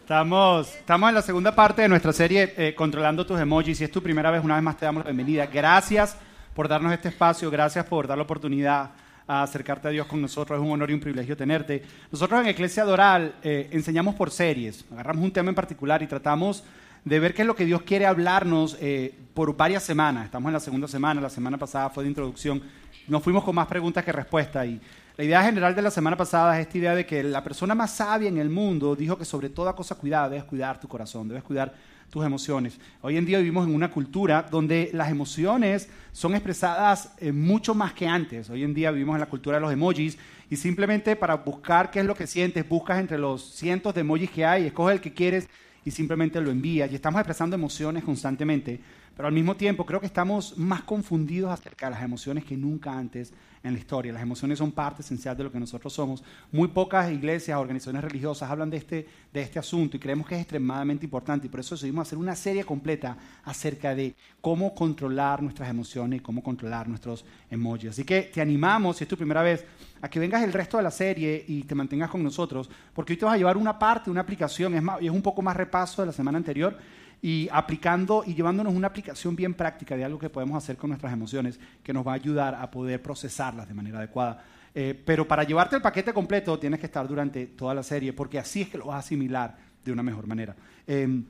Estamos, estamos en la segunda parte de nuestra serie eh, Controlando tus emojis. Si es tu primera vez, una vez más te damos la bienvenida. Gracias por darnos este espacio, gracias por dar la oportunidad a acercarte a Dios con nosotros. Es un honor y un privilegio tenerte. Nosotros en Iglesia Doral eh, enseñamos por series. Agarramos un tema en particular y tratamos de ver qué es lo que Dios quiere hablarnos eh, por varias semanas. Estamos en la segunda semana, la semana pasada fue de introducción. Nos fuimos con más preguntas que respuestas y la idea general de la semana pasada es esta idea de que la persona más sabia en el mundo dijo que sobre toda cosa cuidada debes cuidar tu corazón, debes cuidar tus emociones. Hoy en día vivimos en una cultura donde las emociones son expresadas eh, mucho más que antes. Hoy en día vivimos en la cultura de los emojis y simplemente para buscar qué es lo que sientes, buscas entre los cientos de emojis que hay, escoges el que quieres y simplemente lo envías. Y estamos expresando emociones constantemente, pero al mismo tiempo creo que estamos más confundidos acerca de las emociones que nunca antes en la historia. Las emociones son parte esencial de lo que nosotros somos. Muy pocas iglesias, organizaciones religiosas hablan de este, de este asunto y creemos que es extremadamente importante y por eso decidimos hacer una serie completa acerca de cómo controlar nuestras emociones y cómo controlar nuestros emojis. Así que te animamos, si es tu primera vez, a que vengas el resto de la serie y te mantengas con nosotros, porque hoy te vas a llevar una parte, una aplicación, es, más, es un poco más repaso de la semana anterior y aplicando y llevándonos una aplicación bien práctica de algo que podemos hacer con nuestras emociones que nos va a ayudar a poder procesarlas de manera adecuada. Eh, pero para llevarte el paquete completo tienes que estar durante toda la serie porque así es que lo vas a asimilar de una mejor manera. Em,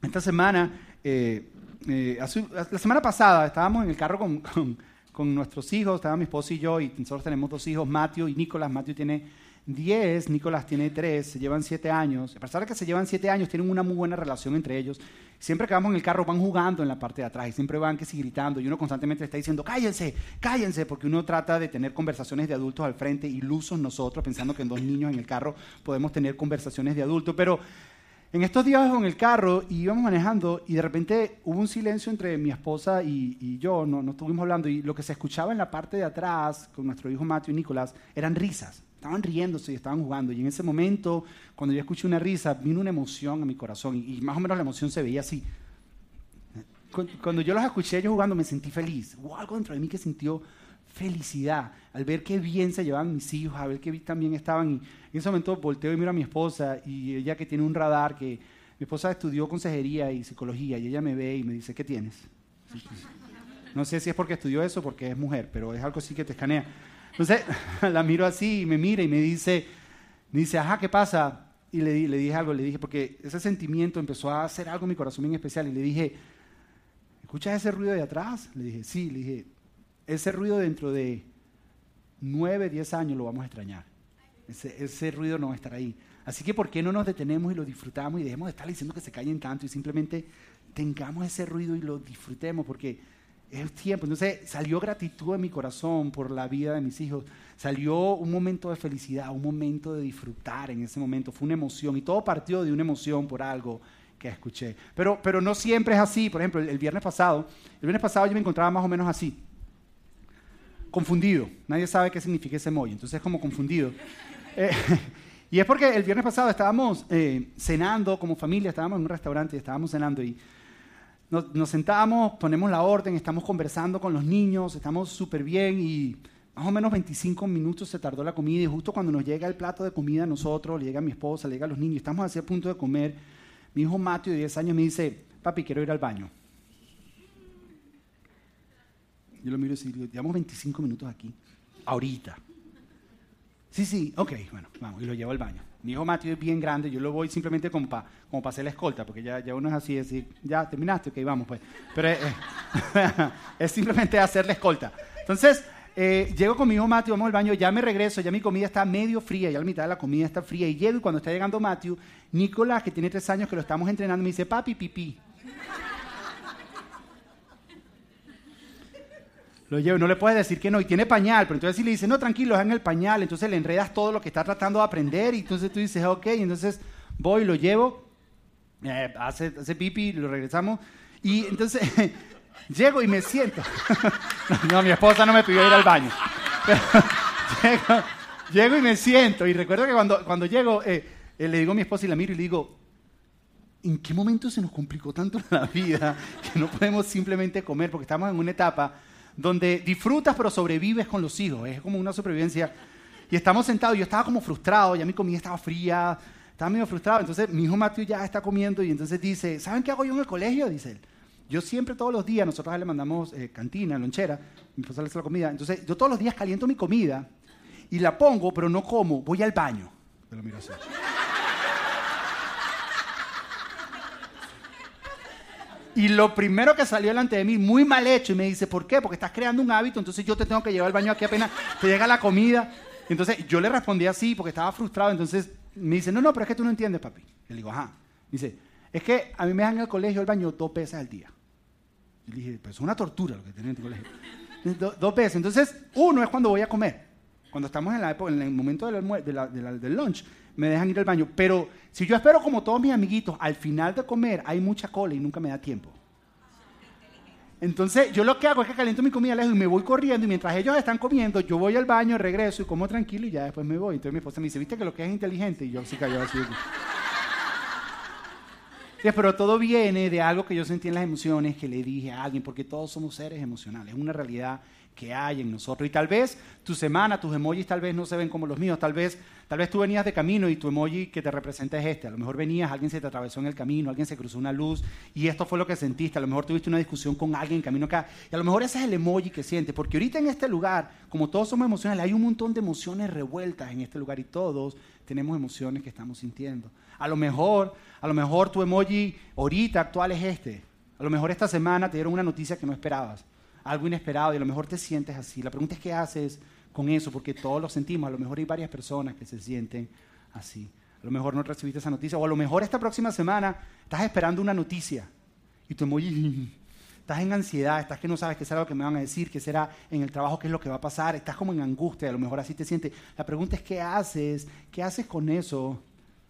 esta semana, eh, eh, la semana pasada estábamos en el carro con, con, nuestros hijos, estaba mi esposo y yo, y nosotros tenemos dos hijos, Matthew y Nicolás. Matthew tiene 10, Nicolás tiene 3, se llevan 7 años. A pesar de que se llevan 7 años, tienen una muy buena relación entre ellos. Siempre que vamos en el carro van jugando en la parte de atrás y siempre van que sí, gritando y uno constantemente está diciendo, cállense, cállense, porque uno trata de tener conversaciones de adultos al frente, ilusos nosotros, pensando que en dos niños en el carro podemos tener conversaciones de adultos. Pero en estos días en el carro y íbamos manejando y de repente hubo un silencio entre mi esposa y, yo, no, no estuvimos hablando y lo que se escuchaba en la parte de atrás con nuestro hijo Matthew y Nicolás eran risas. Estaban riéndose y estaban jugando. Y en ese momento, cuando yo escuché una risa, vino una emoción a mi corazón. Y, más o menos la emoción se veía así. Cuando yo los escuché ellos jugando, me sentí feliz. Hubo algo dentro de mí que sintió felicidad al ver qué bien se llevaban mis hijos, a ver qué también estaban. Y en ese momento volteo y miro a mi esposa y ella que tiene un radar, que mi esposa estudió consejería y psicología y ella me ve y me dice, ¿qué tienes? No sé si es porque estudió eso o porque es mujer, pero es algo así que te escanea. Entonces la miro así y me mira y me dice, me dice, ajá, ¿qué pasa? Y le, le dije algo, le dije, porque ese sentimiento empezó a hacer algo en mi corazón bien especial. Y le dije, ¿escuchas ese ruido de atrás? Le dije, sí, le dije, ese ruido dentro de nueve, diez años lo vamos a extrañar. Ese, ese ruido no va a estar ahí. Así que, ¿por qué no nos detenemos y lo disfrutamos y dejemos de estar diciendo que se callen tanto y simplemente tengamos ese ruido y lo disfrutemos? Porque es tiempo. Entonces salió gratitud en mi corazón por la vida de mis hijos. Salió un momento de felicidad, un momento de disfrutar en ese momento. Fue una emoción y todo partió de una emoción por algo que escuché. Pero, pero no siempre es así. Por ejemplo, el, viernes pasado, el viernes pasado yo me encontraba más o menos así. Confundido. Nadie sabe qué significa ese emoji. Entonces es como confundido. Eh, y es porque el viernes pasado estábamos eh, cenando como familia, estábamos en un restaurante y estábamos cenando y nos, sentamos, ponemos la orden, estamos conversando con los niños, estamos súper bien y más o menos 25 minutos se tardó la comida y justo cuando nos llega el plato de comida a nosotros, le llega mi esposa, le llega a los niños, estamos así a punto de comer, mi hijo Mateo de 10 años me dice, papi, quiero ir al baño. Yo lo miro y digo, llevamos 25 minutos aquí, ahorita. Sí, sí, ok, bueno, vamos, y lo llevo al baño. Mi hijo Mateo es bien grande, yo lo voy simplemente como para como hacer la escolta, porque ya, ya uno es así, decir, ya terminaste, ok, vamos pues. Pero es, simplemente hacer la escolta. Entonces, eh, llego con mi hijo Matthew, vamos al baño, ya me regreso, ya mi comida está medio fría, ya la mitad de la comida está fría, y llego y cuando está llegando Matthew, Nicolás, que tiene tres años que lo estamos entrenando, me dice, papi, pipí. Lo llevo, no le puedes decir que no, y tiene pañal, pero entonces si le dices, no, tranquilo, es en el pañal, entonces le enredas todo lo que está tratando de aprender, y entonces tú dices, ok, entonces voy, lo llevo, eh, hace, hace pipi, lo regresamos, y entonces llego y me siento. no, mi esposa no me pidió ir al baño. llego, y me siento, y recuerdo que cuando, cuando llego, eh, eh, le digo a mi esposa y la miro y le digo, ¿en qué momento se nos complicó tanto la vida que no podemos simplemente comer? Porque estamos en una etapa donde disfrutas pero sobrevives con los hijos. Es como una supervivencia. Y estamos sentados, yo estaba como frustrado, ya mi comida estaba fría, estaba medio frustrado. Entonces mi hijo Matthew ya está comiendo y entonces dice, ¿saben qué hago yo en el colegio? Dice él. Yo siempre todos los días, nosotros le mandamos eh, cantina, lonchera, mi esposa le hace la comida. Entonces yo todos los días caliento mi comida y la pongo, pero no como, voy al baño. Te lo miro así. Y lo primero que salió delante de mí, muy mal hecho, y me dice, ¿por qué? Porque estás creando un hábito, entonces yo te tengo que llevar al baño aquí apenas te llega la comida. Entonces yo le respondí así porque estaba frustrado, entonces me dice, no, no, pero es que tú no entiendes, papi. le digo, ajá. dice, es que a mí me en el colegio el baño dos veces al día. Y le dije, pues es una tortura lo que tienen en tu colegio. dos veces. Entonces, uno es cuando voy a comer. Cuando estamos en, la época, en el momento del, del lunch, me dejan ir al baño. Pero si yo espero como todos mis amiguitos, al final de comer hay mucha cola y nunca me da tiempo. Entonces, yo lo que hago es que caliento mi comida lejos y me voy corriendo y mientras ellos están comiendo, yo voy al baño, regreso y como tranquilo y ya después me voy. Entonces mi esposa me dice, ¿viste que lo que es inteligente? Y yo sí cayó así. Sí, pero todo viene de algo que yo sentí en las emociones, que le dije a alguien, porque todos somos seres emocionales, es una realidad que hay en nosotros. Y tal vez tu semana, tus emojis tal vez no se ven como los míos, tal vez, tal vez tú venías de camino y tu emoji que te representa es este. A lo mejor venías, alguien se te atravesó en el camino, alguien se cruzó una luz y esto fue lo que sentiste. A lo mejor tuviste una discusión con alguien en camino acá y a lo mejor ese es el emoji que sientes. Porque ahorita en este lugar, como todos somos emocionales, hay un montón de emociones revueltas en este lugar y todos tenemos emociones que estamos sintiendo. A lo mejor, a lo mejor tu emoji ahorita actual es este. A lo mejor esta semana te dieron una noticia que no esperabas algo inesperado y a lo mejor te sientes así. La pregunta es qué haces con eso, porque todos lo sentimos. A lo mejor hay varias personas que se sienten así. A lo mejor no recibiste esa noticia, o a lo mejor esta próxima semana estás esperando una noticia y tú muy... Estás en ansiedad, estás que no sabes qué será lo que me van a decir, qué será en el trabajo, qué es lo que va a pasar, estás como en angustia, a lo mejor así te sientes. La pregunta es qué haces, qué haces con eso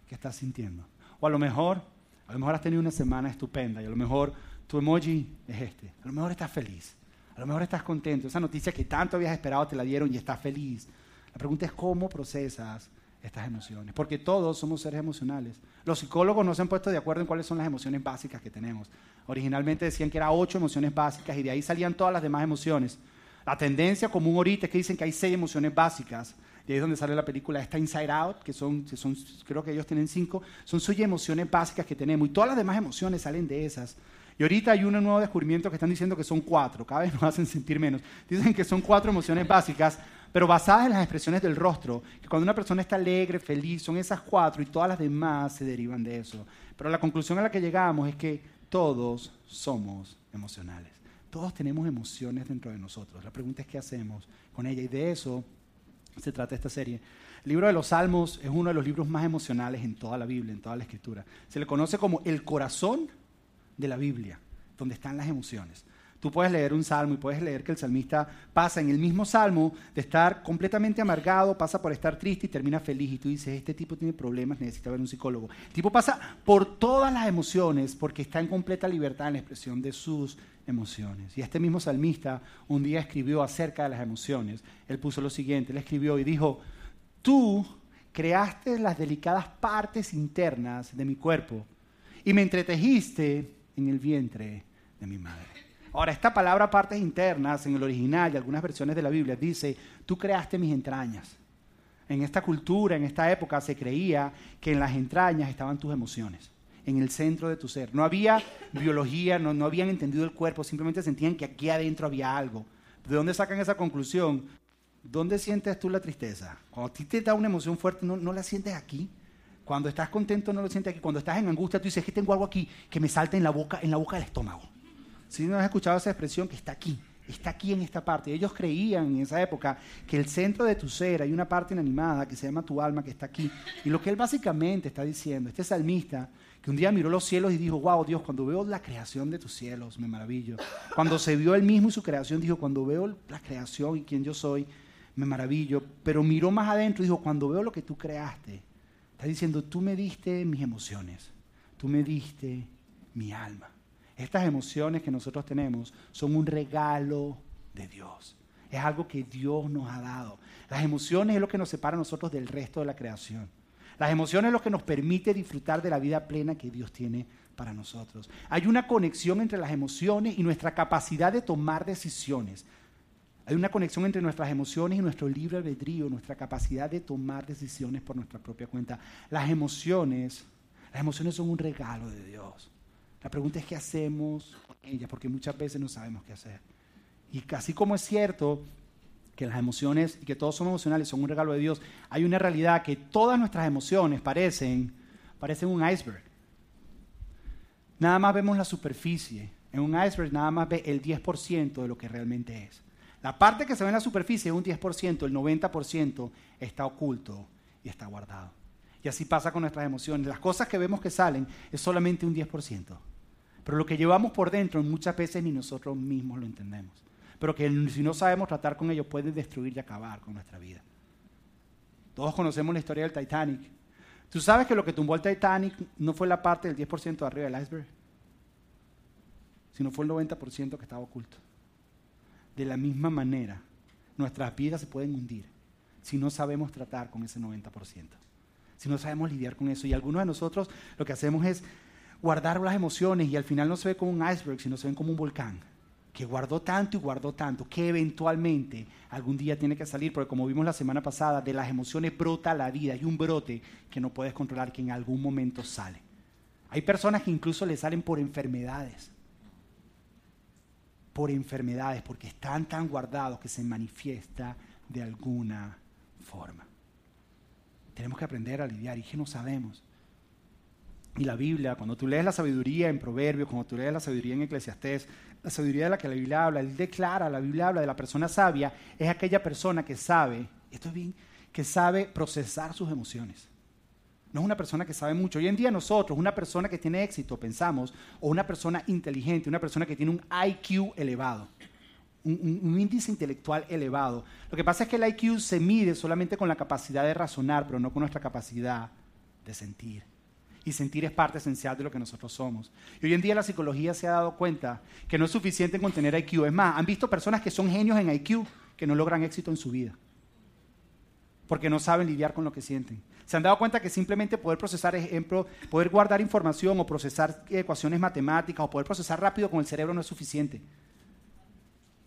que estás sintiendo. O a lo mejor, a lo mejor has tenido una semana estupenda y a lo mejor tu emoji es este. A lo mejor estás feliz. A lo mejor estás contento. Esa noticia que tanto habías esperado te la dieron y estás feliz. La pregunta es cómo procesas estas emociones. Porque todos somos seres emocionales. Los psicólogos no se han puesto de acuerdo en cuáles son las emociones básicas que tenemos. Originalmente decían que eran ocho emociones básicas y de ahí salían todas las demás emociones. La tendencia común ahorita es que dicen que hay seis emociones básicas. De ahí es donde sale la película esta Inside Out, que son, son, creo que ellos tienen cinco. Son seis emociones básicas que tenemos. Y todas las demás emociones salen de esas. Y ahorita hay un nuevo descubrimiento que están diciendo que son cuatro, cada vez nos hacen sentir menos. Dicen que son cuatro emociones básicas, pero basadas en las expresiones del rostro, que cuando una persona está alegre, feliz, son esas cuatro y todas las demás se derivan de eso. Pero la conclusión a la que llegamos es que todos somos emocionales. Todos tenemos emociones dentro de nosotros. La pregunta es qué hacemos con ella y de eso se trata esta serie. El libro de los Salmos es uno de los libros más emocionales en toda la Biblia, en toda la Escritura. Se le conoce como el corazón de la Biblia, donde están las emociones. Tú puedes leer un salmo y puedes leer que el salmista pasa en el mismo salmo de estar completamente amargado, pasa por estar triste y termina feliz. Y tú dices, este tipo tiene problemas, necesita ver un psicólogo. El tipo pasa por todas las emociones porque está en completa libertad en la expresión de sus emociones. Y este mismo salmista un día escribió acerca de las emociones. Él puso lo siguiente, él escribió y dijo, tú creaste las delicadas partes internas de mi cuerpo y me entretejiste en el vientre de mi madre. Ahora, esta palabra partes internas en el original y algunas versiones de la Biblia dice, tú creaste mis entrañas. En esta cultura, en esta época, se creía que en las entrañas estaban tus emociones, en el centro de tu ser. No había biología, no, no habían entendido el cuerpo, simplemente sentían que aquí adentro había algo. ¿De dónde sacan esa conclusión? ¿Dónde sientes tú la tristeza? Cuando a ti te da una emoción fuerte, ¿no, no la sientes aquí? Cuando estás contento no lo sientes aquí. Cuando estás en angustia tú dices que tengo algo aquí que me salta en la boca, en la boca del estómago. Si no has escuchado esa expresión que está aquí, está aquí en esta parte. Ellos creían en esa época que el centro de tu ser hay una parte inanimada que se llama tu alma que está aquí. Y lo que él básicamente está diciendo, este salmista que un día miró los cielos y dijo, wow, Dios, cuando veo la creación de tus cielos, me maravillo. Cuando se vio él mismo y su creación, dijo, cuando veo la creación y quién yo soy, me maravillo. Pero miró más adentro y dijo, cuando veo lo que tú creaste, Está diciendo, tú me diste mis emociones, tú me diste mi alma. Estas emociones que nosotros tenemos son un regalo de Dios. Es algo que Dios nos ha dado. Las emociones es lo que nos separa a nosotros del resto de la creación. Las emociones es lo que nos permite disfrutar de la vida plena que Dios tiene para nosotros. Hay una conexión entre las emociones y nuestra capacidad de tomar decisiones. Hay una conexión entre nuestras emociones y nuestro libre albedrío, nuestra capacidad de tomar decisiones por nuestra propia cuenta. Las emociones, las emociones son un regalo de Dios. La pregunta es qué hacemos con ellas, porque muchas veces no sabemos qué hacer. Y así como es cierto que las emociones y que todos somos emocionales son un regalo de Dios, hay una realidad que todas nuestras emociones parecen, parecen un iceberg. Nada más vemos la superficie. En un iceberg nada más ve el 10% de lo que realmente es. La parte que se ve en la superficie un 10%, el 90% está oculto y está guardado. Y así pasa con nuestras emociones. Las cosas que vemos que salen es solamente un 10%. Pero lo que llevamos por dentro muchas veces ni nosotros mismos lo entendemos. Pero que si no sabemos tratar con ellos puede destruir y acabar con nuestra vida. Todos conocemos la historia del Titanic. ¿Tú sabes que lo que tumbó el Titanic no fue la parte del 10% de arriba del iceberg? Sino fue el 90% que estaba oculto. De la misma manera, nuestras vidas se pueden hundir si no sabemos tratar con ese 90%, si no sabemos lidiar con eso. Y algunos de nosotros lo que hacemos es guardar las emociones y al final no se ve como un iceberg, sino se ven como un volcán, que guardó tanto y guardó tanto, que eventualmente algún día tiene que salir, porque como vimos la semana pasada, de las emociones brota la vida, y un brote que no puedes controlar, que en algún momento sale. Hay personas que incluso le salen por enfermedades por enfermedades, porque están tan guardados que se manifiesta de alguna forma. Tenemos que aprender a lidiar y que no sabemos. Y la Biblia, cuando tú lees la sabiduría en Proverbios, cuando tú lees la sabiduría en Eclesiastés, la sabiduría de la que la Biblia habla, él declara, la Biblia habla de la persona sabia, es aquella persona que sabe, esto es bien, que sabe procesar sus emociones. No es una persona que sabe mucho. Hoy en día nosotros, una persona que tiene éxito, pensamos, o una persona inteligente, una persona que tiene un IQ elevado, un, índice intelectual elevado. Lo que pasa es que el IQ se mide solamente con la capacidad de razonar, pero no con nuestra capacidad de sentir. Y sentir es parte esencial de lo que nosotros somos. Y hoy en día la psicología se ha dado cuenta que no es suficiente con tener IQ. Es más, han visto personas que son genios en IQ que no logran éxito en su vida. Porque no saben lidiar con lo que sienten. Se han dado cuenta que simplemente poder procesar, ejemplo, poder guardar información o procesar ecuaciones matemáticas o poder procesar rápido con el cerebro no es suficiente.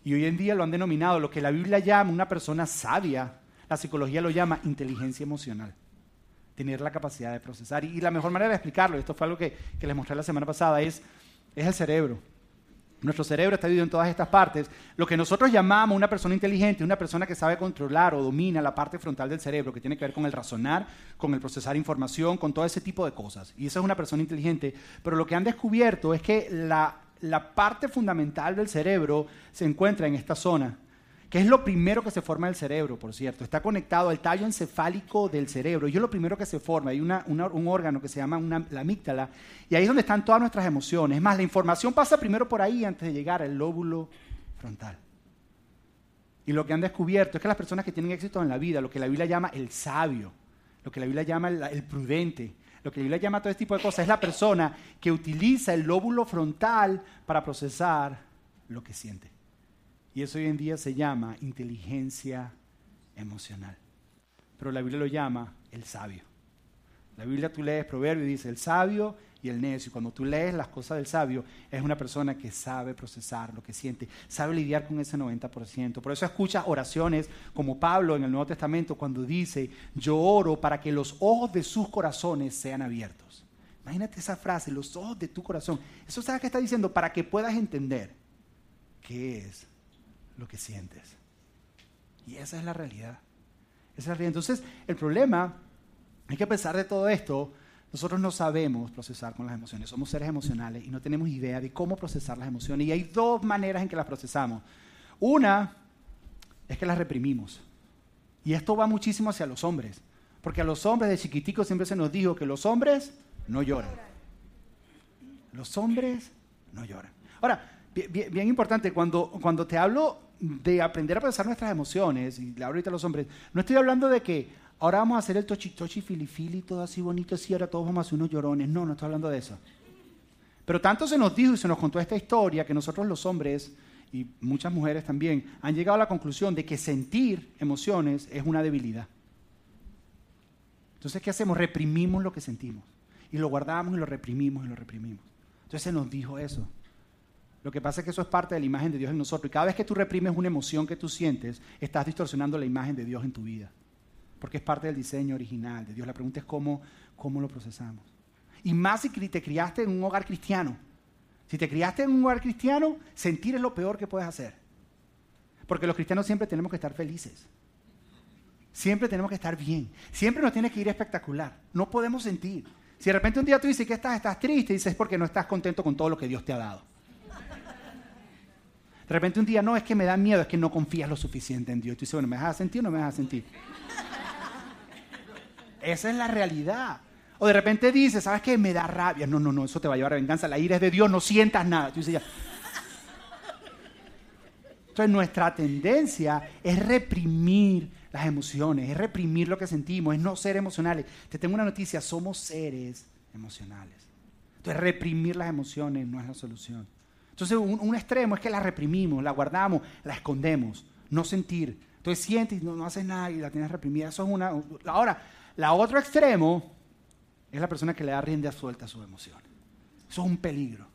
Y hoy en día lo han denominado lo que la Biblia llama una persona sabia, la psicología lo llama inteligencia emocional. Tener la capacidad de procesar. Y, la mejor manera de explicarlo, esto fue algo que, les mostré la semana pasada, es el cerebro. Nuestro cerebro está dividido en todas estas partes. Lo que nosotros llamamos una persona inteligente, una persona que sabe controlar o domina la parte frontal del cerebro, que tiene que ver con el razonar, con el procesar información, con todo ese tipo de cosas. Y esa es una persona inteligente. Pero lo que han descubierto es que la, la parte fundamental del cerebro se encuentra en esta zona que es lo primero que se forma el cerebro, por cierto. Está conectado al tallo encefálico del cerebro. Y es lo primero que se forma. Hay un órgano que se llama la amígdala. Y ahí es donde están todas nuestras emociones. Es más, la información pasa primero por ahí antes de llegar al lóbulo frontal. Y lo que han descubierto es que las personas que tienen éxito en la vida, lo que la Biblia llama el sabio, lo que la Biblia llama el, el prudente, lo que la Biblia llama todo este tipo de cosas, es la persona que utiliza el lóbulo frontal para procesar lo que siente. Y eso hoy en día se llama inteligencia emocional. Pero la Biblia lo llama el sabio. La Biblia tú lees proverbio y dice el sabio y el necio. Cuando tú lees las cosas del sabio, es una persona que sabe procesar lo que siente, sabe lidiar con ese 90%. Por eso escuchas oraciones como Pablo en el Nuevo Testamento cuando dice, yo oro para que los ojos de sus corazones sean abiertos. Imagínate esa frase, los ojos de tu corazón. Eso sabes que está diciendo para que puedas entender qué es lo que sientes. Y esa es la realidad. Esa es la realidad. Entonces, el problema es que a pesar de todo esto, nosotros no sabemos procesar con las emociones. Somos seres emocionales y no tenemos idea de cómo procesar las emociones. Y hay dos maneras en que las procesamos. Una es que las reprimimos. Y esto va muchísimo hacia los hombres. Porque a los hombres de chiquiticos siempre se nos dijo que los hombres no lloran. Los hombres no lloran. Ahora, bien, bien importante, cuando, cuando te hablo de aprender a procesar nuestras emociones, y le hablo ahorita a los hombres, no estoy hablando de que ahora vamos a hacer el tochi tochi filifili, todo así bonito, así, ahora todos vamos a hacer unos llorones. No, no estoy hablando de eso. Pero tanto se nos dijo y se nos contó esta historia que nosotros los hombres y muchas mujeres también han llegado a la conclusión de que sentir emociones es una debilidad. Entonces, ¿qué hacemos? Reprimimos lo que sentimos. Y lo guardamos y lo reprimimos y lo reprimimos. Entonces se nos dijo eso. Lo que pasa es que eso es parte de la imagen de Dios en nosotros. Y cada vez que tú reprimes una emoción que tú sientes, estás distorsionando la imagen de Dios en tu vida. Porque es parte del diseño original de Dios. La pregunta es cómo, cómo lo procesamos. Y más si te criaste en un hogar cristiano. Si te criaste en un hogar cristiano, sentir es lo peor que puedes hacer. Porque los cristianos siempre tenemos que estar felices. Siempre tenemos que estar bien. Siempre nos tiene que ir espectacular. No podemos sentir. Si de repente un día tú dices que estás, estás triste, dices es porque no estás contento con todo lo que Dios te ha dado. De repente un día no es que me da miedo, es que no confías lo suficiente en Dios. Y tú dices, bueno, ¿me dejas sentir o no me dejas sentir? Esa es la realidad. O de repente dices, ¿sabes qué? Me da rabia. No, no, no, eso te va a llevar a venganza. La ira es de Dios, no sientas nada. Tú dices, ya. Entonces nuestra tendencia es reprimir las emociones, es reprimir lo que sentimos, es no ser emocionales. Te tengo una noticia, somos seres emocionales. Entonces reprimir las emociones no es la solución. Entonces un, extremo es que la reprimimos, la guardamos, la escondemos, no sentir. Entonces sientes y no, haces nada y la tienes reprimida. Eso es una... Ahora, la otro extremo es la persona que le da rienda suelta a sus emociones. Eso es un peligro.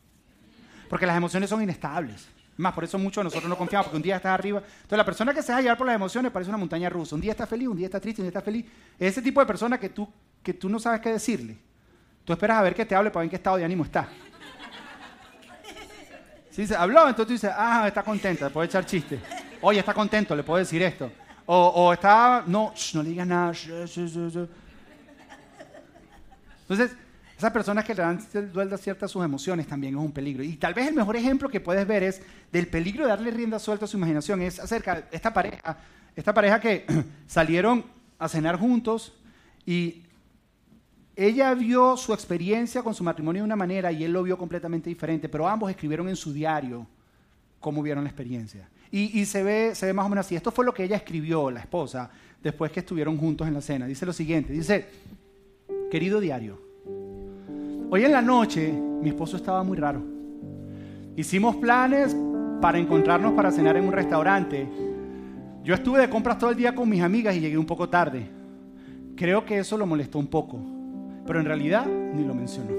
Porque las emociones son inestables. Más, por eso muchos nosotros no confiamos, porque un día estás arriba. Entonces, la persona que se deja llevar por las emociones parece una montaña rusa. Un día está feliz, un día está triste, un día está feliz. Es ese tipo de persona que tú, que tú no sabes qué decirle. Tú esperas a ver que te hable para ver en qué estado de ánimo está. Si se habló, entonces tú ah, está contenta, le puedo echar chiste. Oye, está contento, le puedo decir esto. O, o está, no, no le digas nada. Entonces, esas personas que le dan suelta ciertas sus emociones también es un peligro. Y tal vez el mejor ejemplo que puedes ver es del peligro de darle rienda suelta a su imaginación. Es acerca de esta pareja, esta pareja que salieron a cenar juntos y ella vio su experiencia con su matrimonio de una manera y él lo vio completamente diferente, pero ambos escribieron en su diario cómo vieron la experiencia. Y, se, ve, se ve más o menos así. Esto fue lo que ella escribió, la esposa, después que estuvieron juntos en la cena. Dice lo siguiente, dice, querido diario, Hoy en la noche mi esposo estaba muy raro. Hicimos planes para encontrarnos para cenar en un restaurante. Yo estuve de compras todo el día con mis amigas y llegué un poco tarde. Creo que eso lo molestó un poco, pero en realidad ni lo mencionó.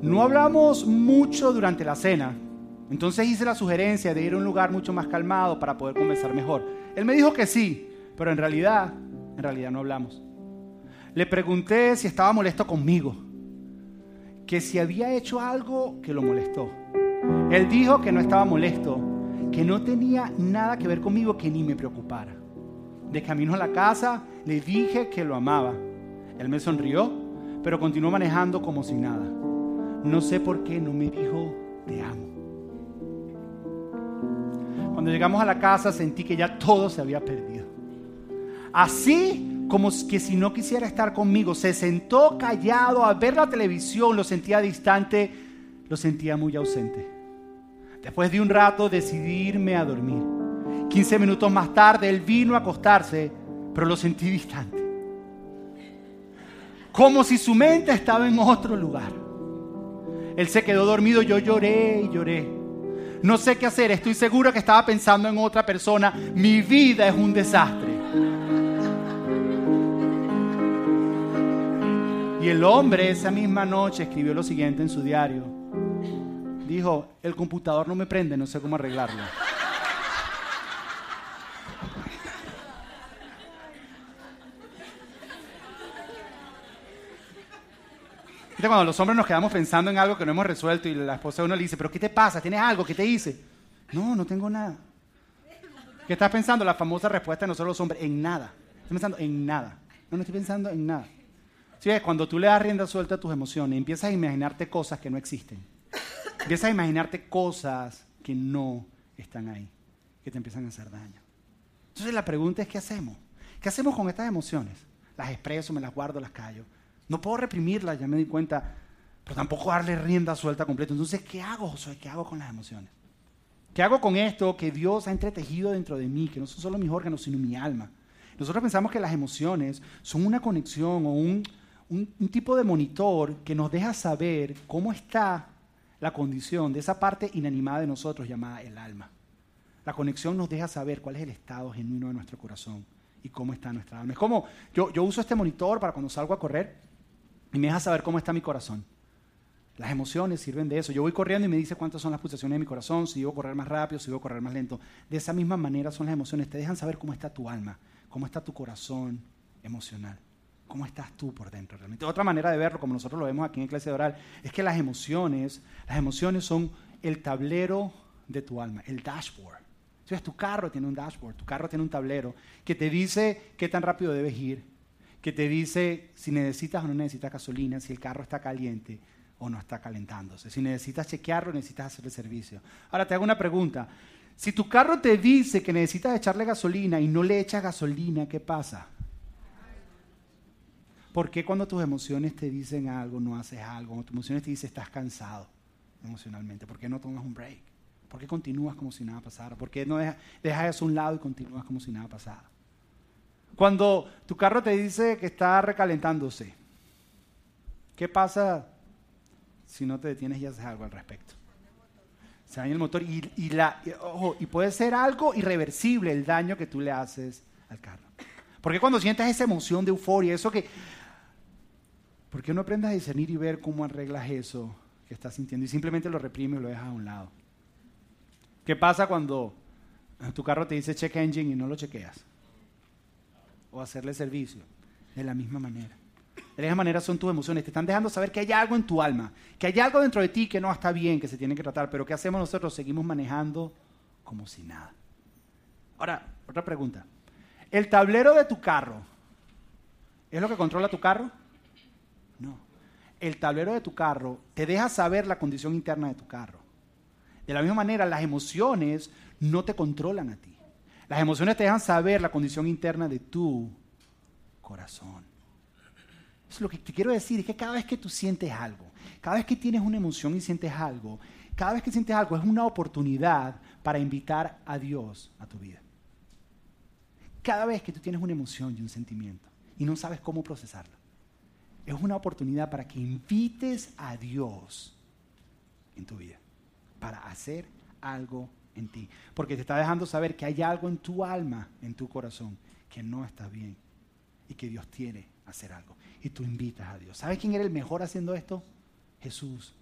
No hablamos mucho durante la cena, entonces hice la sugerencia de ir a un lugar mucho más calmado para poder conversar mejor. Él me dijo que sí, pero en realidad, en realidad no hablamos. Le pregunté si estaba molesto conmigo que si había hecho algo que lo molestó. Él dijo que no estaba molesto, que no tenía nada que ver conmigo, que ni me preocupara. De camino a la casa le dije que lo amaba. Él me sonrió, pero continuó manejando como si nada. No sé por qué no me dijo te amo. Cuando llegamos a la casa sentí que ya todo se había perdido. Así como que si no quisiera estar conmigo. Se sentó callado a ver la televisión, lo sentía distante, lo sentía muy ausente. Después de un rato decidí irme a dormir. 15 minutos más tarde él vino a acostarse, pero lo sentí distante. Como si su mente estaba en otro lugar. Él se quedó dormido, yo lloré y lloré. No sé qué hacer, estoy seguro que estaba pensando en otra persona. Mi vida es un desastre. Y el hombre esa misma noche escribió lo siguiente en su diario. Dijo, el computador no me prende, no sé cómo arreglarlo. Cuando los hombres nos quedamos pensando en algo que no hemos resuelto y la esposa de uno le dice, pero ¿qué te pasa? ¿Tienes algo? ¿Qué te hice? No, no tengo nada. ¿Qué estás pensando? La famosa respuesta de nosotros los hombres, en nada. Estoy pensando en nada. No, no estoy pensando en nada. ¿Sí? Cuando tú le das rienda suelta a tus emociones, empiezas a imaginarte cosas que no existen. Empiezas a imaginarte cosas que no están ahí, que te empiezan a hacer daño. Entonces la pregunta es, ¿qué hacemos? ¿Qué hacemos con estas emociones? Las expreso, me las guardo, las callo. No puedo reprimirlas, ya me di cuenta, pero tampoco darle rienda suelta completa. Entonces, ¿qué hago, Josué? ¿Qué hago con las emociones? ¿Qué hago con esto que Dios ha entretejido dentro de mí, que no son solo mis órganos, sino mi alma? Nosotros pensamos que las emociones son una conexión o un, un, tipo de monitor que nos deja saber cómo está la condición de esa parte inanimada de nosotros llamada el alma. La conexión nos deja saber cuál es el estado genuino de nuestro corazón y cómo está nuestra alma. Es como yo, yo uso este monitor para cuando salgo a correr y me deja saber cómo está mi corazón. Las emociones sirven de eso. Yo voy corriendo y me dice cuántas son las pulsaciones de mi corazón, si debo correr más rápido, si debo correr más lento. De esa misma manera son las emociones. Te dejan saber cómo está tu alma, cómo está tu corazón emocional. ¿Cómo estás tú por dentro realmente? Otra manera de verlo, como nosotros lo vemos aquí en Iglesia de Oral, es que las emociones, las emociones son el tablero de tu alma, el dashboard. Entonces, tu carro tiene un dashboard, tu carro tiene un tablero que te dice qué tan rápido debes ir, que te dice si necesitas o no necesitas gasolina, si el carro está caliente o no está calentándose, si necesitas chequearlo necesitas hacer el servicio. Ahora te hago una pregunta. Si tu carro te dice que necesitas echarle gasolina y no le echas gasolina, ¿qué pasa? ¿Por qué cuando tus emociones te dicen algo no haces algo? Cuando tus emociones te dicen estás cansado emocionalmente, ¿por qué no tomas un break? ¿Por qué continúas como si nada pasara? ¿Por qué no dejas, eso a un lado y continúas como si nada pasara? Cuando tu carro te dice que está recalentándose, ¿qué pasa si no te detienes y haces algo al respecto? Se daña el motor y, la, y puede ser algo irreversible el daño que tú le haces al carro. Porque cuando sientes esa emoción de euforia, eso que ¿Por qué no aprendes a discernir y ver cómo arreglas eso que estás sintiendo y simplemente lo reprimes y lo dejas a un lado? ¿Qué pasa cuando tu carro te dice check engine y no lo chequeas? O hacerle servicio. De la misma manera. De la misma manera son tus emociones. Te están dejando saber que hay algo en tu alma, que hay algo dentro de ti que no está bien, que se tiene que tratar. Pero ¿qué hacemos nosotros? Seguimos manejando como si nada. Ahora, otra pregunta. ¿El tablero de tu carro es lo que controla tu carro? No. El tablero de tu carro te deja saber la condición interna de tu carro. De la misma manera, las emociones no te controlan a ti. Las emociones te dejan saber la condición interna de tu corazón. Es lo que te quiero decir es que cada vez que tú sientes algo, cada vez que tienes una emoción y sientes algo, cada vez que sientes algo es una oportunidad para invitar a Dios a tu vida. Cada vez que tú tienes una emoción y un sentimiento y no sabes cómo procesarlo, es una oportunidad para que invites a Dios en tu vida, para hacer algo en ti. Porque te está dejando saber que hay algo en tu alma, en tu corazón, que no está bien y que Dios quiere hacer algo. Y tú invitas a Dios. ¿Sabes quién era el mejor haciendo esto? Jesús.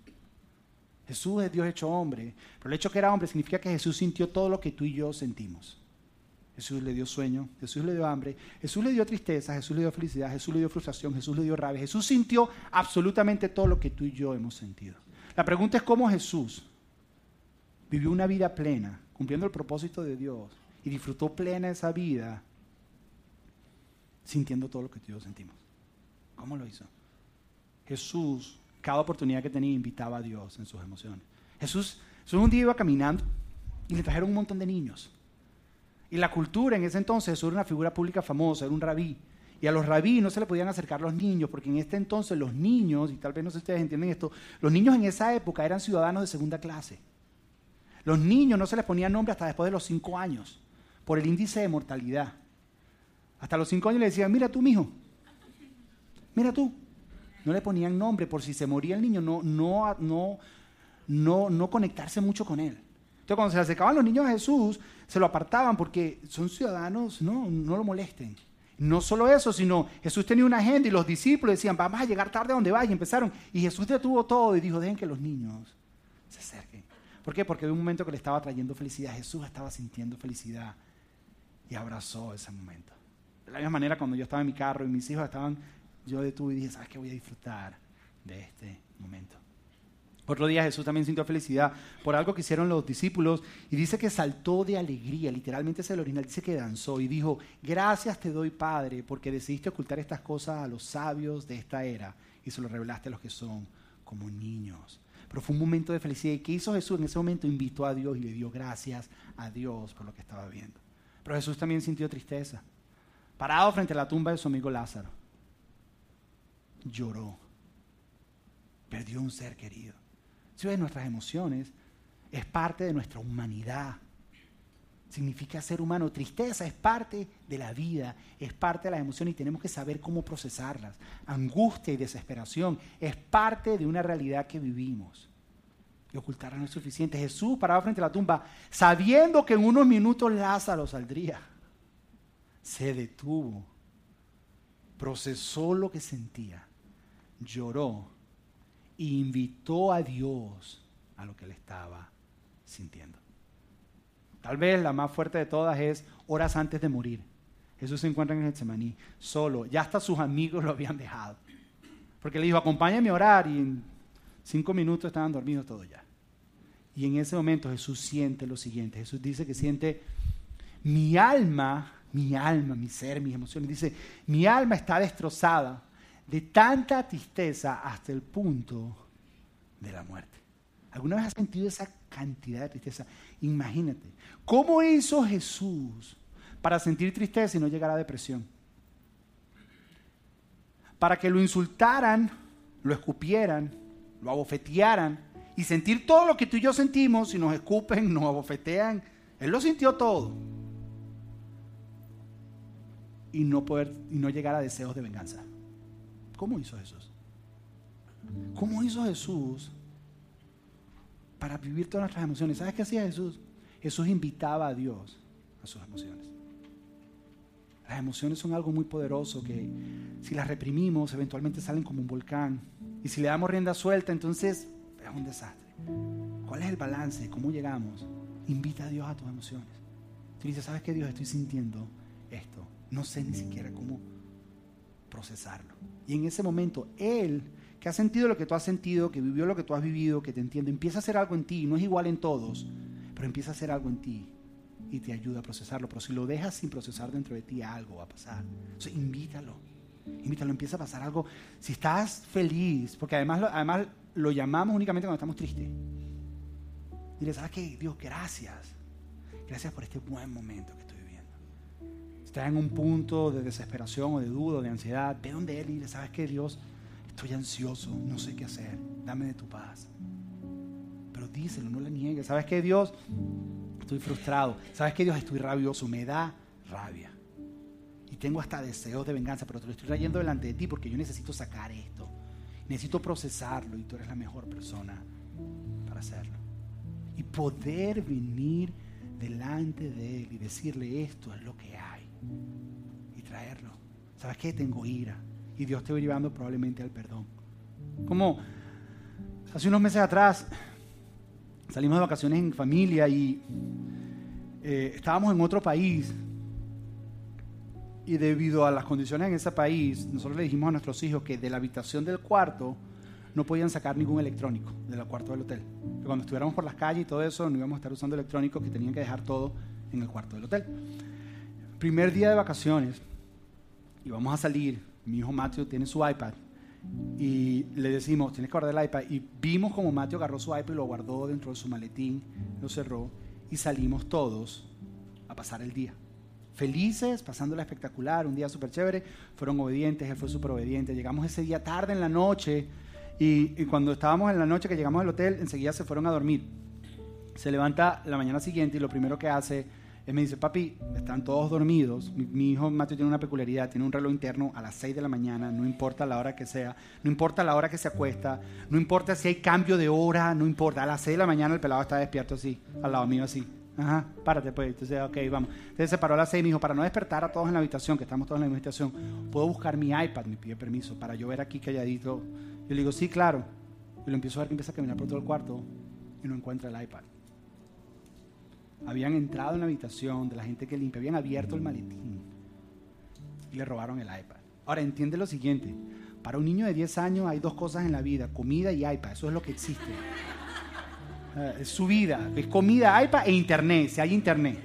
Jesús es Dios hecho hombre, pero el hecho que era hombre significa que Jesús sintió todo lo que tú y yo sentimos. Jesús le dio sueño, Jesús le dio hambre, Jesús le dio tristeza, Jesús le dio felicidad, Jesús le dio frustración, Jesús le dio rabia. Jesús sintió absolutamente todo lo que tú y yo hemos sentido. La pregunta es cómo Jesús vivió una vida plena, cumpliendo el propósito de Dios y disfrutó plena esa vida sintiendo todo lo que tú y yo sentimos. ¿Cómo lo hizo? Jesús, cada oportunidad que tenía, invitaba a Dios en sus emociones. Jesús, Jesús un día iba caminando y le trajeron un montón de niños. Y la cultura en ese entonces era una figura pública famosa, era un rabí. Y a los rabí no se le podían acercar los niños, porque en este entonces los niños, y tal vez no sé si ustedes entienden esto, los niños en esa época eran ciudadanos de segunda clase. Los niños no se les ponía nombre hasta después de los cinco años, por el índice de mortalidad. Hasta los cinco años le decían, mira tú, mijo, mira tú. No le ponían nombre por si se moría el niño, no, no, no, no, conectarse mucho con él. Entonces, cuando se acercaban los niños a Jesús, se lo apartaban porque son ciudadanos, no, no lo molesten. No solo eso, sino Jesús tenía una agenda y los discípulos decían, vamos a llegar tarde a donde vaya. Y empezaron. Y Jesús detuvo todo y dijo, dejen que los niños se acerquen. ¿Por qué? Porque de un momento que le estaba trayendo felicidad, Jesús estaba sintiendo felicidad y abrazó ese momento. De la misma manera, cuando yo estaba en mi carro y mis hijos estaban, yo detuve y dije, ¿sabes qué? Voy a disfrutar de este momento. Otro día Jesús también sintió felicidad por algo que hicieron los discípulos y dice que saltó de alegría, literalmente es el original, dice que danzó y dijo, gracias te doy Padre porque decidiste ocultar estas cosas a los sabios de esta era y se lo revelaste a los que son como niños. Pero fue un momento de felicidad y ¿qué hizo Jesús? En ese momento invitó a Dios y le dio gracias a Dios por lo que estaba viendo. Pero Jesús también sintió tristeza. Parado frente a la tumba de su amigo Lázaro, lloró, perdió un ser querido de nuestras emociones es parte de nuestra humanidad. Significa ser humano. Tristeza es parte de la vida, es parte de las emociones y tenemos que saber cómo procesarlas. Angustia y desesperación es parte de una realidad que vivimos. Y ocultarla no es suficiente. Jesús paraba frente a la tumba sabiendo que en unos minutos Lázaro saldría. Se detuvo, procesó lo que sentía, lloró e invitó a Dios a lo que él estaba sintiendo. Tal vez la más fuerte de todas es horas antes de morir. Jesús se encuentra en Getsemaní, solo. Ya hasta sus amigos lo habían dejado. Porque le dijo, acompáñame a orar y en cinco minutos estaban dormidos todos ya. Y en ese momento Jesús siente lo siguiente. Jesús dice que siente mi alma, mi alma, mi ser, mis emociones. Dice, mi alma está destrozada de tanta tristeza hasta el punto de la muerte. ¿Alguna vez has sentido esa cantidad de tristeza? Imagínate, ¿cómo hizo Jesús para sentir tristeza y no llegar a depresión? Para que lo insultaran, lo escupieran, lo abofetearan y sentir todo lo que tú y yo sentimos, si nos escupen, nos abofetean. Él lo sintió todo. Y no, poder, y no llegar a deseos de venganza. ¿Cómo hizo Jesús? ¿Cómo hizo Jesús para vivir todas nuestras emociones? ¿Sabes qué hacía Jesús? Jesús invitaba a Dios a sus emociones. Las emociones son algo muy poderoso que si las reprimimos eventualmente salen como un volcán. Y si le damos rienda suelta, entonces es un desastre. ¿Cuál es el balance? ¿Cómo llegamos? Invita a Dios a tus emociones. Tú dices, ¿sabes qué Dios? Estoy sintiendo esto. No sé ni siquiera cómo procesarlo. Y en ese momento, Él, que ha sentido lo que tú has sentido, que vivió lo que tú has vivido, que te entiende, empieza a hacer algo en ti. No es igual en todos, pero empieza a hacer algo en ti y te ayuda a procesarlo. Pero si lo dejas sin procesar dentro de ti, algo va a pasar. Entonces, invítalo. Invítalo, empieza a pasar algo. Si estás feliz, porque además, además lo llamamos únicamente cuando estamos tristes. Dile, ¿sabes qué? Dios, gracias. Gracias por este buen momento que estoy viviendo. Si estás en un punto de desesperación o de duda o de ansiedad, ve donde Él y dile, ¿sabes qué, Dios? Estoy ansioso, no sé qué hacer. Dame de tu paz. Pero díselo, no le niegues. ¿Sabes qué, Dios? Estoy frustrado. ¿Sabes qué, Dios? Estoy rabioso. Me da rabia. Y tengo hasta deseos de venganza, pero te lo estoy trayendo delante de ti porque yo necesito sacar esto. Necesito procesarlo y tú eres la mejor persona para hacerlo. Y poder venir delante de Él y decirle esto es lo que hay. Y traerlo. ¿Sabes qué? Tengo ira. Y Dios te va llevando probablemente al perdón. Como hace unos meses atrás salimos de vacaciones en familia y eh, estábamos en otro país y debido a las condiciones en ese país, nosotros le dijimos a nuestros hijos que de la habitación del cuarto no podían sacar ningún electrónico del cuarto del hotel. Que cuando estuviéramos por las calles y todo eso, no íbamos a estar usando electrónicos, que tenían que dejar todo en el cuarto del hotel. Primer día de vacaciones, y vamos a salir, mi hijo Matthew tiene su iPad, y le decimos, tienes que guardar el iPad, y vimos como Matthew agarró su iPad y lo guardó dentro de su maletín, lo cerró, y salimos todos a pasar el día. Felices, pasándola espectacular, un día súper chévere, fueron obedientes, él fue súper obediente, llegamos ese día tarde en la noche y, cuando estábamos en la noche que llegamos al hotel, enseguida se fueron a dormir. Se levanta la mañana siguiente y lo primero que hace es me dice, papi, están todos dormidos. Mi, hijo Mateo tiene una peculiaridad, tiene un reloj interno a las 6 de la mañana, no importa la hora que sea, no importa la hora que se acuesta, no importa si hay cambio de hora, no importa. A las 6 de la mañana el pelado está despierto así, al lado mío así. Ajá, párate pues. Entonces, ok, vamos. Entonces se paró a las seis y me dijo, para no despertar a todos en la habitación, que estamos todos en la habitación, ¿puedo buscar mi iPad? Me pide permiso para yo ver aquí calladito. Yo le digo, sí, claro. Y lo empiezo a ver que empieza a caminar por todo el cuarto y no encuentra el iPad. Habían entrado en la habitación de la gente que limpia, habían abierto el maletín y le robaron el iPad. Ahora, entiende lo siguiente. Para un niño de 10 años hay dos cosas en la vida, comida y iPad. Eso es lo que existe. Eh, es su vida, es comida, iPad e internet, si hay internet.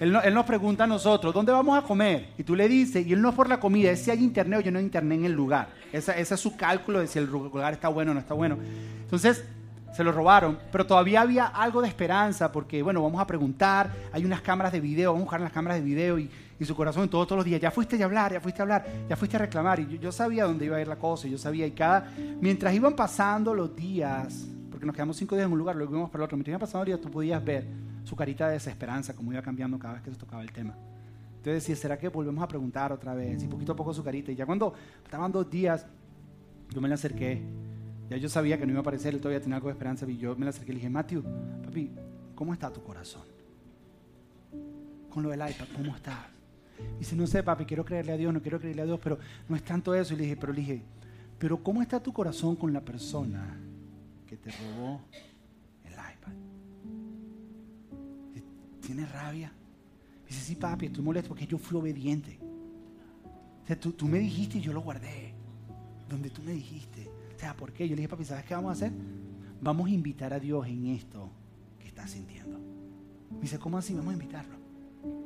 Él, nos pregunta a nosotros, ¿dónde vamos a comer? Y tú le dices, y él no es por la comida, es si hay internet o yo no hay internet en el lugar. Ese, es su cálculo de si el lugar está bueno o no está bueno. Entonces, se lo robaron, pero todavía había algo de esperanza porque, bueno, vamos a preguntar, hay unas cámaras de video, vamos a buscar las cámaras de video y, su corazón todos, todos los días, ya fuiste a hablar, ya fuiste a hablar, ya fuiste a reclamar. Y yo, yo sabía dónde iba a ir la cosa, yo sabía, y cada, mientras iban pasando los días, porque nos quedamos cinco días en un lugar, luego íbamos para el otro. Mientras iba pasando día, tú podías ver su carita de desesperanza, como iba cambiando cada vez que se tocaba el tema. Entonces decía, ¿será que volvemos a preguntar otra vez? Y poquito a poco su carita. Y ya cuando estaban dos días, yo me le acerqué. Ya yo sabía que no iba a aparecer, él todavía tenía algo de esperanza. Y yo me le acerqué y le dije, Matthew, papi, ¿cómo está tu corazón? Con lo del iPad, ¿cómo estás? Y dice, no sé, papi, quiero creerle a Dios, no quiero creerle a Dios, pero no es tanto eso. Y le dije, pero le dije, Pero ¿cómo está tu corazón con la persona que te robó el iPad? ¿Tienes rabia? Dice, sí, papi, estoy molesto porque yo fui obediente. O sea, tú me dijiste y yo lo guardé. Donde tú me dijiste. O sea, ¿por qué? Yo le dije, papi, ¿sabes qué vamos a hacer? Vamos a invitar a Dios en esto que estás sintiendo. Me dice, ¿cómo así? Vamos a invitarlo.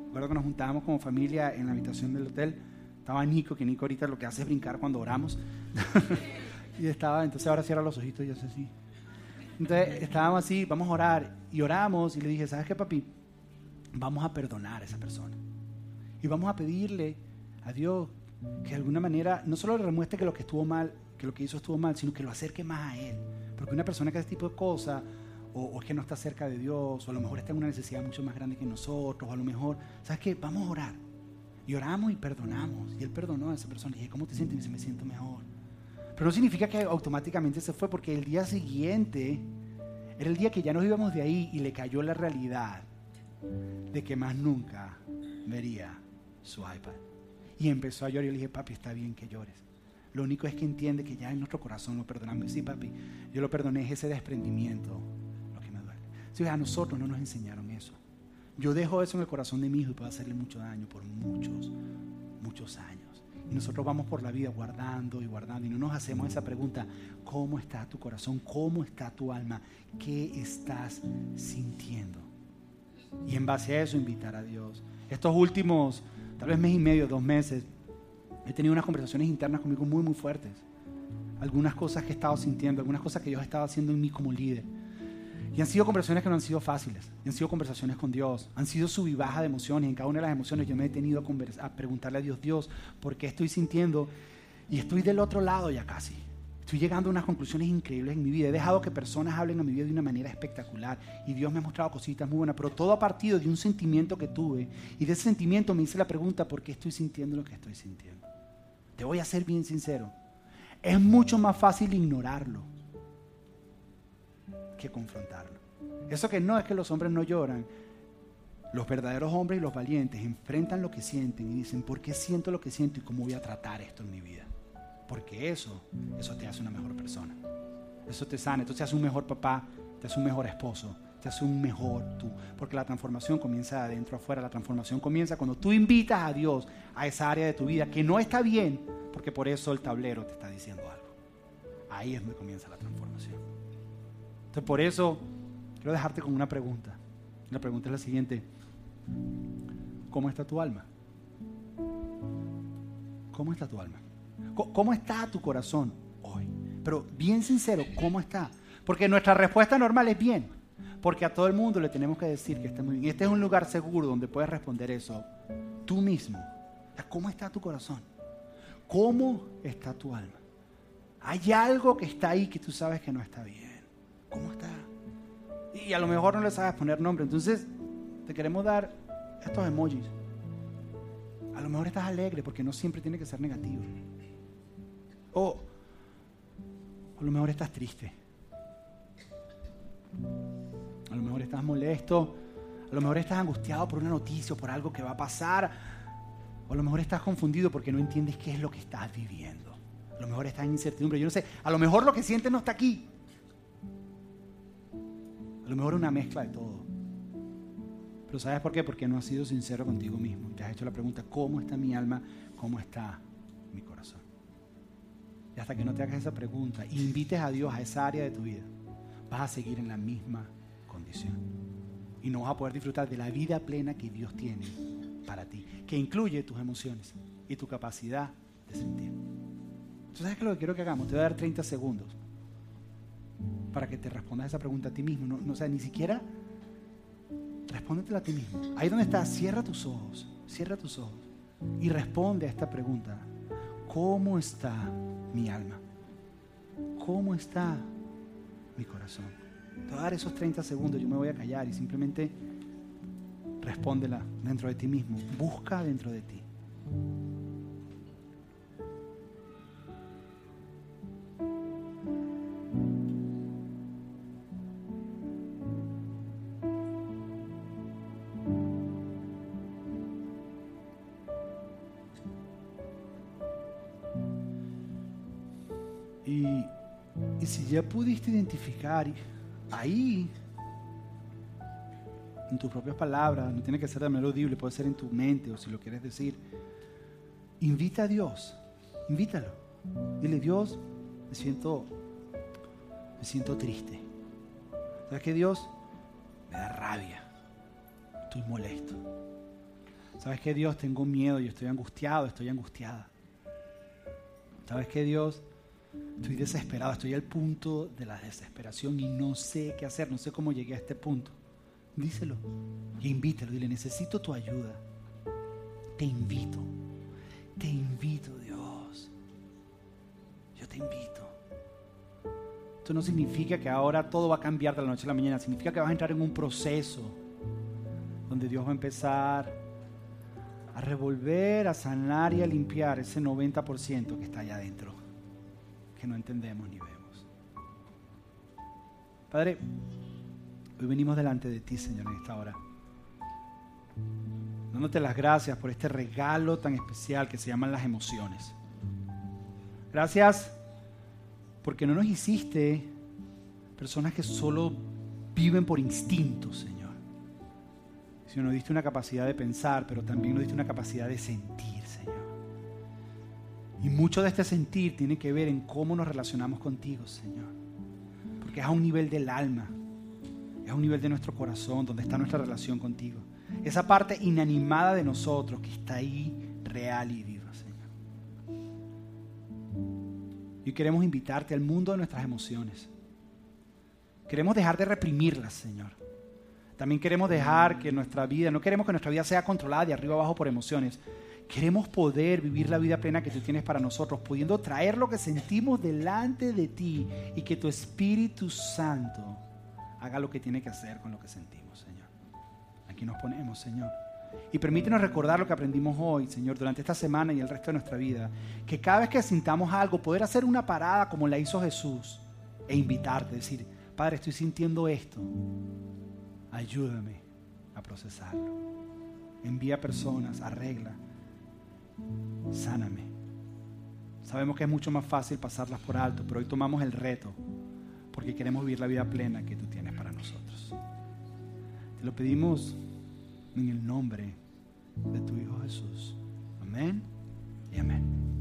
Recuerdo que nos juntábamos como familia en la habitación del hotel. Estaba Nico, que Nico ahorita lo que hace es brincar cuando oramos. y estaba, entonces ahora cierra los ojitos y sé así. Entonces estábamos así, vamos a orar. Y oramos y le dije, ¿sabes qué, papi? Vamos a perdonar a esa persona. Y vamos a pedirle a Dios que de alguna manera no solo le demuestre que lo que estuvo mal, que lo que hizo estuvo mal, sino que lo acerque más a Él. Porque una persona que hace este tipo de cosas, o, es que no está cerca de Dios, o a lo mejor está en una necesidad mucho más grande que nosotros, o a lo mejor, ¿sabes qué? Vamos a orar. Y oramos y perdonamos. Y Él perdonó a esa persona. Y dije, ¿cómo te sientes? Y dice, me siento mejor. Pero no significa que automáticamente se fue, porque el día siguiente era el día que ya nos íbamos de ahí y le cayó la realidad de que más nunca vería su iPad. Y empezó a llorar y le dije, papi, está bien que llores. Lo único es que entiende que ya en nuestro corazón lo perdonamos. Sí, papi, yo lo perdoné, es ese desprendimiento lo que me duele. Sí, a nosotros no nos enseñaron eso. Yo dejo eso en el corazón de mi hijo y puedo hacerle mucho daño por muchos, muchos años. Y nosotros vamos por la vida guardando y guardando y no nos hacemos esa pregunta, ¿cómo está tu corazón? ¿Cómo está tu alma? ¿Qué estás sintiendo? Y en base a eso invitar a Dios. Estos últimos, tal vez mes y medio, dos meses, he tenido unas conversaciones internas conmigo muy, muy fuertes. Algunas cosas que he estado sintiendo, algunas cosas que Dios ha estado haciendo en mí como líder. Y han sido conversaciones que no han sido fáciles. Han sido conversaciones con Dios. Han sido sub de emociones. En cada una de las emociones yo me he tenido a, a preguntarle a Dios, Dios, ¿por qué estoy sintiendo? Y estoy del otro lado ya casi. Estoy llegando a unas conclusiones increíbles en mi vida. He dejado que personas hablen a mi vida de una manera espectacular. Y Dios me ha mostrado cositas muy buenas. Pero todo ha partido de un sentimiento que tuve. Y de ese sentimiento me hice la pregunta, ¿por qué estoy sintiendo lo que estoy sintiendo? Te voy a ser bien sincero. Es mucho más fácil ignorarlo que confrontarlo. Eso que no es que los hombres no lloran. Los verdaderos hombres y los valientes enfrentan lo que sienten y dicen, ¿por qué siento lo que siento y cómo voy a tratar esto en mi vida? Porque eso, eso te hace una mejor persona. Eso te sana, eso te hace un mejor papá, te hace un mejor esposo, te hace un mejor tú. Porque la transformación comienza de adentro afuera. La transformación comienza cuando tú invitas a Dios a esa área de tu vida que no está bien, porque por eso el tablero te está diciendo algo. Ahí es donde comienza la transformación. Entonces, por eso quiero dejarte con una pregunta. La pregunta es la siguiente. ¿Cómo está tu alma? ¿Cómo está tu alma? ¿Cómo está tu corazón hoy? Pero bien sincero, ¿cómo está? Porque nuestra respuesta normal es bien. Porque a todo el mundo le tenemos que decir que está muy bien. Este es un lugar seguro donde puedes responder eso tú mismo. ¿Cómo está tu corazón? ¿Cómo está tu alma? Hay algo que está ahí que tú sabes que no está bien. ¿Cómo está? Y a lo mejor no le sabes poner nombre. Entonces, te queremos dar estos emojis. A lo mejor estás alegre porque no siempre tiene que ser negativo. O a lo mejor estás triste. A lo mejor estás molesto. A lo mejor estás angustiado por una noticia o por algo que va a pasar. O a lo mejor estás confundido porque no entiendes qué es lo que estás viviendo. A lo mejor estás en incertidumbre. Yo no sé. A lo mejor lo que sientes no está aquí. A lo mejor una mezcla de todo. Pero ¿sabes por qué? Porque no has sido sincero contigo mismo. Te has hecho la pregunta, ¿cómo está mi alma? ¿Cómo está mi corazón? Y hasta que no te hagas esa pregunta invites a Dios a esa área de tu vida, vas a seguir en la misma Y no vas a poder disfrutar de la vida plena que Dios tiene para ti, que incluye tus emociones y tu capacidad de sentir. Entonces, ¿sabes qué es lo que quiero que hagamos? Te voy a dar 30 segundos para que te respondas esa pregunta a ti mismo. No, no sea, ni siquiera respóndetela a ti mismo. Ahí donde estás, cierra tus ojos, cierra tus ojos y responde a esta pregunta. ¿Cómo está mi alma? ¿Cómo está mi corazón? Te a dar esos 30 segundos, yo me voy a callar y simplemente respóndela dentro de ti mismo. Busca dentro de ti. si ya pudiste identificar ahí, en tus propias palabras, no tiene que ser de manera audible, puede ser en tu mente o si lo quieres decir, invita a Dios, invítalo. Dile, Dios, me siento, me siento triste. ¿Sabes qué, Dios? Me da rabia. Estoy molesto. ¿Sabes qué, Dios? Tengo miedo y estoy angustiado, estoy angustiada. ¿Sabes qué, Dios? Estoy desesperado, estoy al punto de la desesperación y no sé qué hacer, no sé cómo llegué a este punto. Díselo y invítalo, dile, necesito tu ayuda. Te invito, te invito, Dios. Yo te invito. Esto no significa que ahora todo va a cambiar de la noche a la mañana, significa que vas a entrar en un proceso donde Dios va a empezar a revolver, a sanar y a limpiar ese 90% que está allá adentro, que no entendemos ni vemos. Padre, hoy venimos delante de ti, Señor, en esta hora. Dándote las gracias por este regalo tan especial que se llaman las emociones. Gracias porque no nos hiciste personas que solo viven por instinto, Señor Señor, nos diste una capacidad de pensar, pero también nos diste una capacidad de sentir, Señor. Y mucho de este sentir tiene que ver en cómo nos relacionamos contigo, Señor. Porque es a un nivel del alma, es a un nivel de nuestro corazón, donde está nuestra relación contigo. Esa parte inanimada de nosotros que está ahí real y viva, Señor. Y queremos invitarte al mundo de nuestras emociones. Queremos dejar de reprimirlas, Señor. También queremos dejar que nuestra vida, no queremos que nuestra vida sea controlada de arriba abajo por emociones. Queremos poder vivir la vida plena que tú tienes para nosotros, pudiendo traer lo que sentimos delante de ti y que tu Espíritu Santo haga lo que tiene que hacer con lo que sentimos, Señor. Aquí nos ponemos, Señor. Y permítenos recordar lo que aprendimos hoy, Señor, durante esta semana y el resto de nuestra vida. Que cada vez que sintamos algo, poder hacer una parada como la hizo Jesús e invitarte, decir, Padre, estoy sintiendo esto ayúdame a procesarlo. Envía personas, arregla, sáname. Sabemos que es mucho más fácil pasarlas por alto, pero hoy tomamos el reto porque queremos vivir la vida plena que tú tienes para nosotros. Te lo pedimos en el nombre de tu Hijo Jesús. Amén y amén.